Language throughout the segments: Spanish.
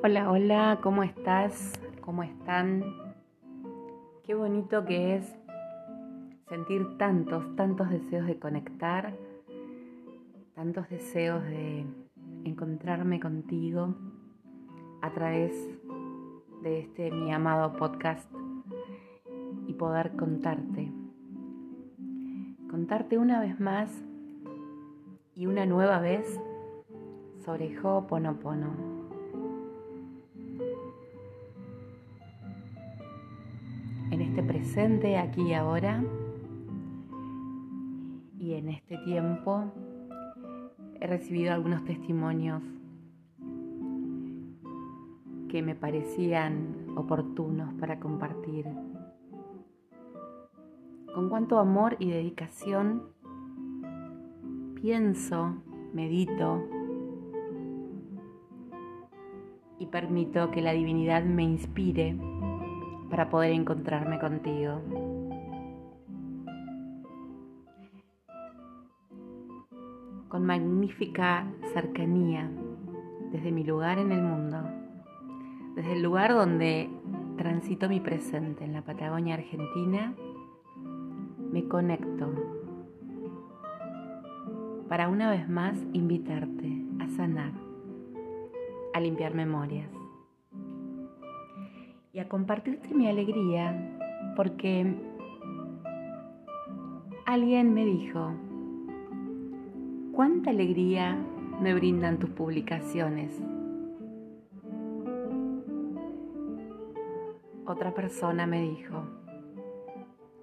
Hola, hola, ¿cómo estás? ¿Cómo están? Qué bonito que es sentir tantos, tantos deseos de conectar, tantos deseos de encontrarme contigo a través de este mi amado podcast y poder contarte. Contarte una vez más y una nueva vez sobre Ho'oponopono. Presente, aquí y ahora. Y en este tiempo he recibido algunos testimonios que me parecían oportunos para compartir. Con cuánto amor y dedicación pienso, medito y permito que la divinidad me inspire para poder encontrarme contigo. Con magnífica cercanía desde mi lugar en el mundo, desde el lugar donde transito mi presente en la Patagonia Argentina, me conecto para una vez más invitarte a sanar, a limpiar memorias a compartirte mi alegría porque alguien me dijo, ¿cuánta alegría me brindan tus publicaciones? Otra persona me dijo,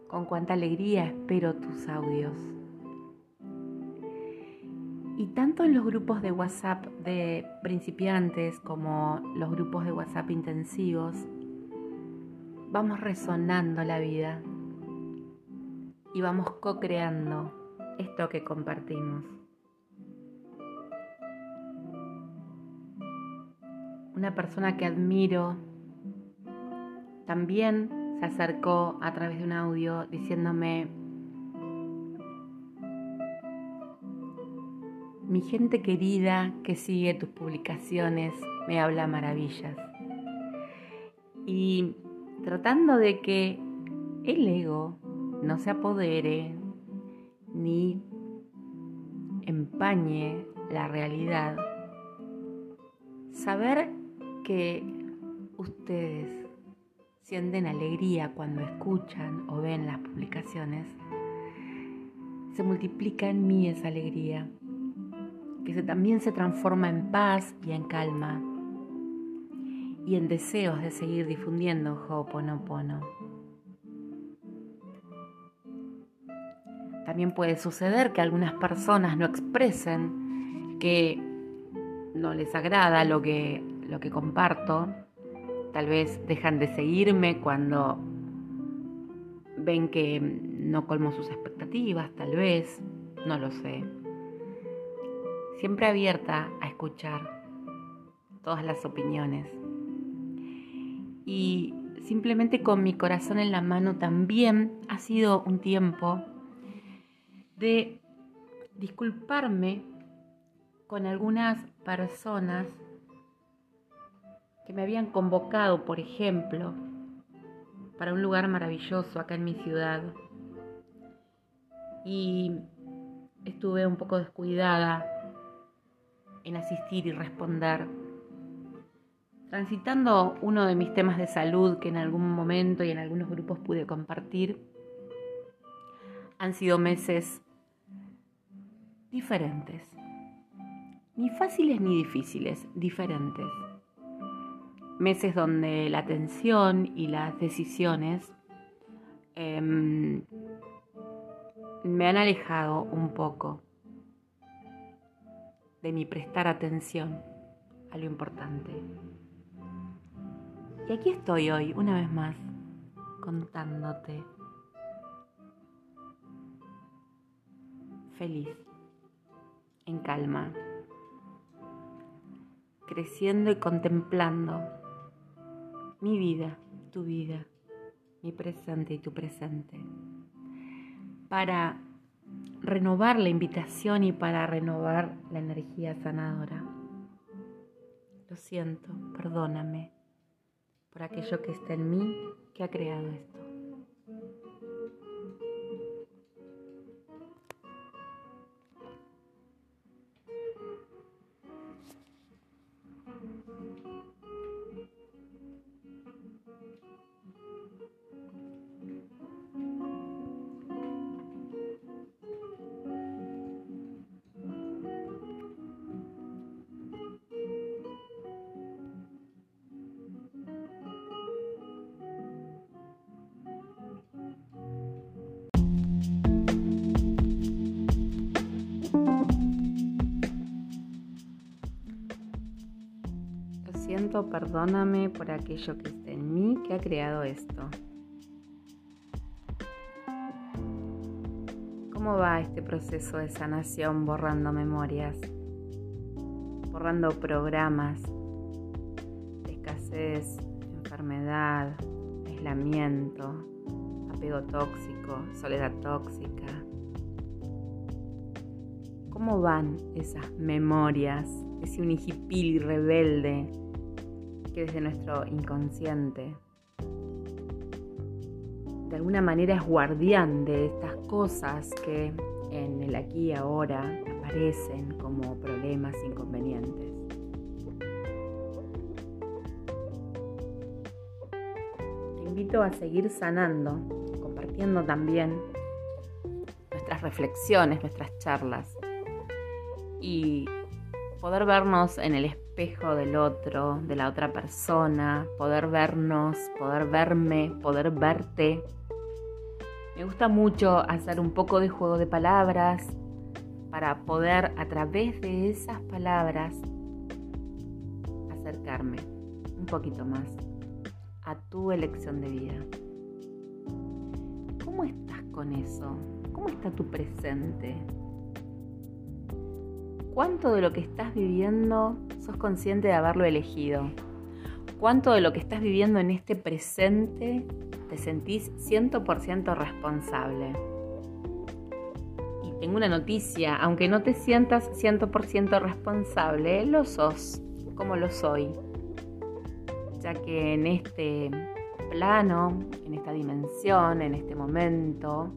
con cuánta alegría espero tus audios. Y tanto en los grupos de WhatsApp de principiantes como los grupos de WhatsApp intensivos, vamos resonando la vida y vamos co-creando esto que compartimos. Una persona que admiro también se acercó a través de un audio diciéndome, mi gente querida que sigue tus publicaciones me habla maravillas. Y tratando de que el ego no se apodere ni empañe la realidad. Saber que ustedes sienten alegría cuando escuchan o ven las publicaciones, se multiplica en mí esa alegría, que también se transforma en paz y en calma y en deseos de seguir difundiendo Ho'oponopono. También puede suceder que algunas personas no expresen que no les agrada lo que, lo que comparto. Tal vez dejan de seguirme cuando ven que no colmo sus expectativas, tal vez, no lo sé. Siempre abierta a escuchar todas las opiniones y simplemente con mi corazón en la mano también ha sido un tiempo de disculparme con algunas personas que me habían convocado, por ejemplo, para un lugar maravilloso acá en mi ciudad. Y estuve un poco descuidada en asistir y responder transitando uno de mis temas de salud que en algún momento y en algunos grupos pude compartir, han sido meses diferentes. Ni fáciles ni difíciles, diferentes. Meses donde la atención y las decisiones em, me han alejado un poco de mi prestar atención a lo importante. Y aquí estoy hoy, una vez más, contándote. Feliz, en calma, creciendo y contemplando mi vida, tu vida, mi presente y tu presente, para renovar la invitación y para renovar la energía sanadora. Lo siento, perdóname por aquello que está en mí que ha creado esto. Perdóname por aquello que está en mí que ha creado esto. ¿Cómo va este proceso de sanación borrando memorias? Borrando programas de escasez, enfermedad, aislamiento, apego tóxico, soledad tóxica. ¿Cómo van esas memorias, ese unijipil rebelde que desde nuestro inconsciente de alguna manera es guardián de estas cosas que en el aquí y ahora aparecen como problemas inconvenientes. Te invito a seguir sanando, compartiendo también nuestras reflexiones, nuestras charlas y poder vernos en el espejo espejo del otro, de la otra persona, poder vernos, poder verme, poder verte. Me gusta mucho hacer un poco de juego de palabras para poder a través de esas palabras acercarme un poquito más a tu elección de vida. ¿Cómo estás con eso? ¿Cómo está tu presente? ¿Cuánto de lo que estás viviendo sos consciente de haberlo elegido? ¿Cuánto de lo que estás viviendo en este presente te sentís 100% responsable? Y tengo una noticia, aunque no te sientas 100% responsable, lo sos, como lo soy. Ya que en este plano, en esta dimensión, en este momento,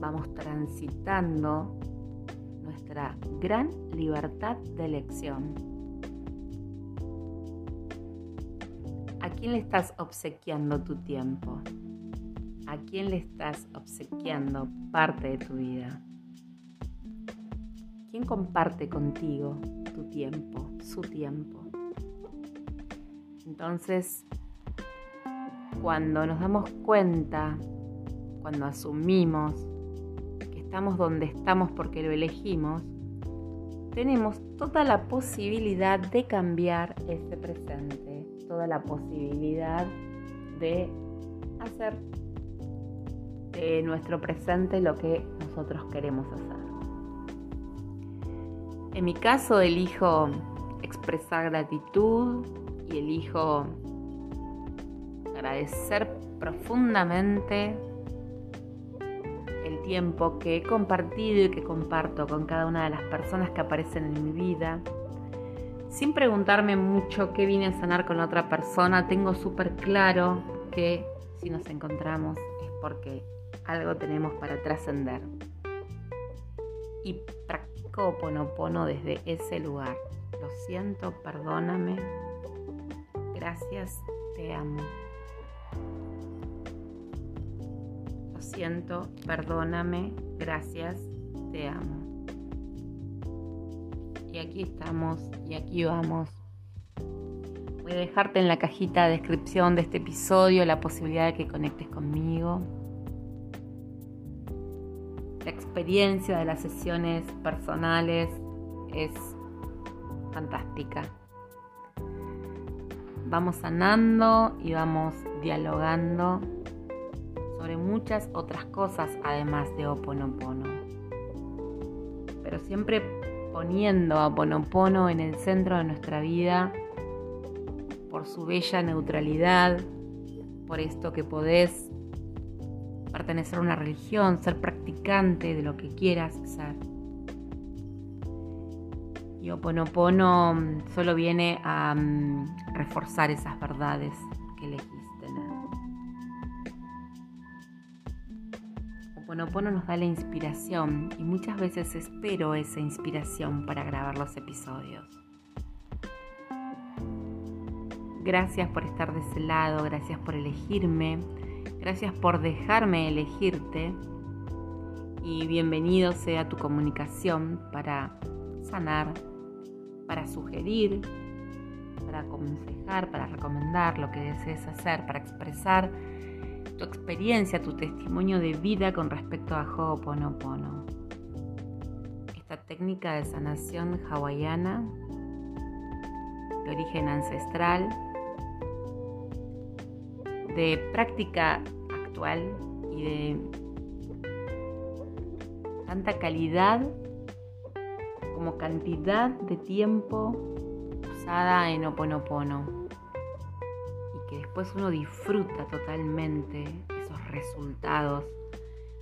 vamos transitando nuestra gran libertad de elección. ¿A quién le estás obsequiando tu tiempo? ¿A quién le estás obsequiando parte de tu vida? ¿Quién comparte contigo tu tiempo, su tiempo? Entonces, cuando nos damos cuenta, cuando asumimos estamos donde estamos porque lo elegimos, tenemos toda la posibilidad de cambiar este presente, toda la posibilidad de hacer de nuestro presente lo que nosotros queremos hacer. En mi caso elijo expresar gratitud y elijo agradecer profundamente tiempo que he compartido y que comparto con cada una de las personas que aparecen en mi vida, sin preguntarme mucho qué vine a sanar con la otra persona, tengo súper claro que si nos encontramos es porque algo tenemos para trascender. Y practico Ponopono desde ese lugar. Lo siento, perdóname. Gracias, te amo. Siento, perdóname, gracias, te amo. Y aquí estamos y aquí vamos. Voy a dejarte en la cajita de descripción de este episodio la posibilidad de que conectes conmigo. La experiencia de las sesiones personales es fantástica. Vamos sanando y vamos dialogando muchas otras cosas además de Oponopono. Pero siempre poniendo a Oponopono en el centro de nuestra vida por su bella neutralidad, por esto que podés pertenecer a una religión, ser practicante de lo que quieras ser. Y Y Oponopono mm, solo viene a mm, reforzar esas verdades que elegís Oponopono nos da la inspiración y muchas veces espero esa inspiración para grabar los episodios. Gracias por estar de ese lado, gracias por elegirme, gracias por dejarme elegirte y bienvenido sea tu comunicación para sanar, para sugerir, para aconsejar, para recomendar lo que desees hacer, para expresar tu experiencia, tu testimonio de vida con respecto a Ho'oponopono. Esta técnica de sanación hawaiana de origen ancestral, de práctica actual y de tanta calidad como cantidad de tiempo usada en Oponopono después uno disfruta totalmente esos resultados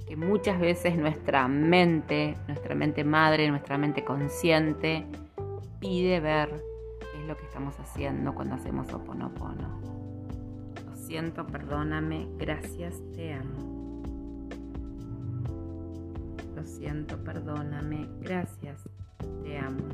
que muchas veces nuestra mente, nuestra mente madre, nuestra mente consciente pide ver qué es lo que estamos haciendo cuando hacemos Oponopono. Lo siento, perdóname, gracias, te amo. Lo siento, perdóname, gracias, te amo.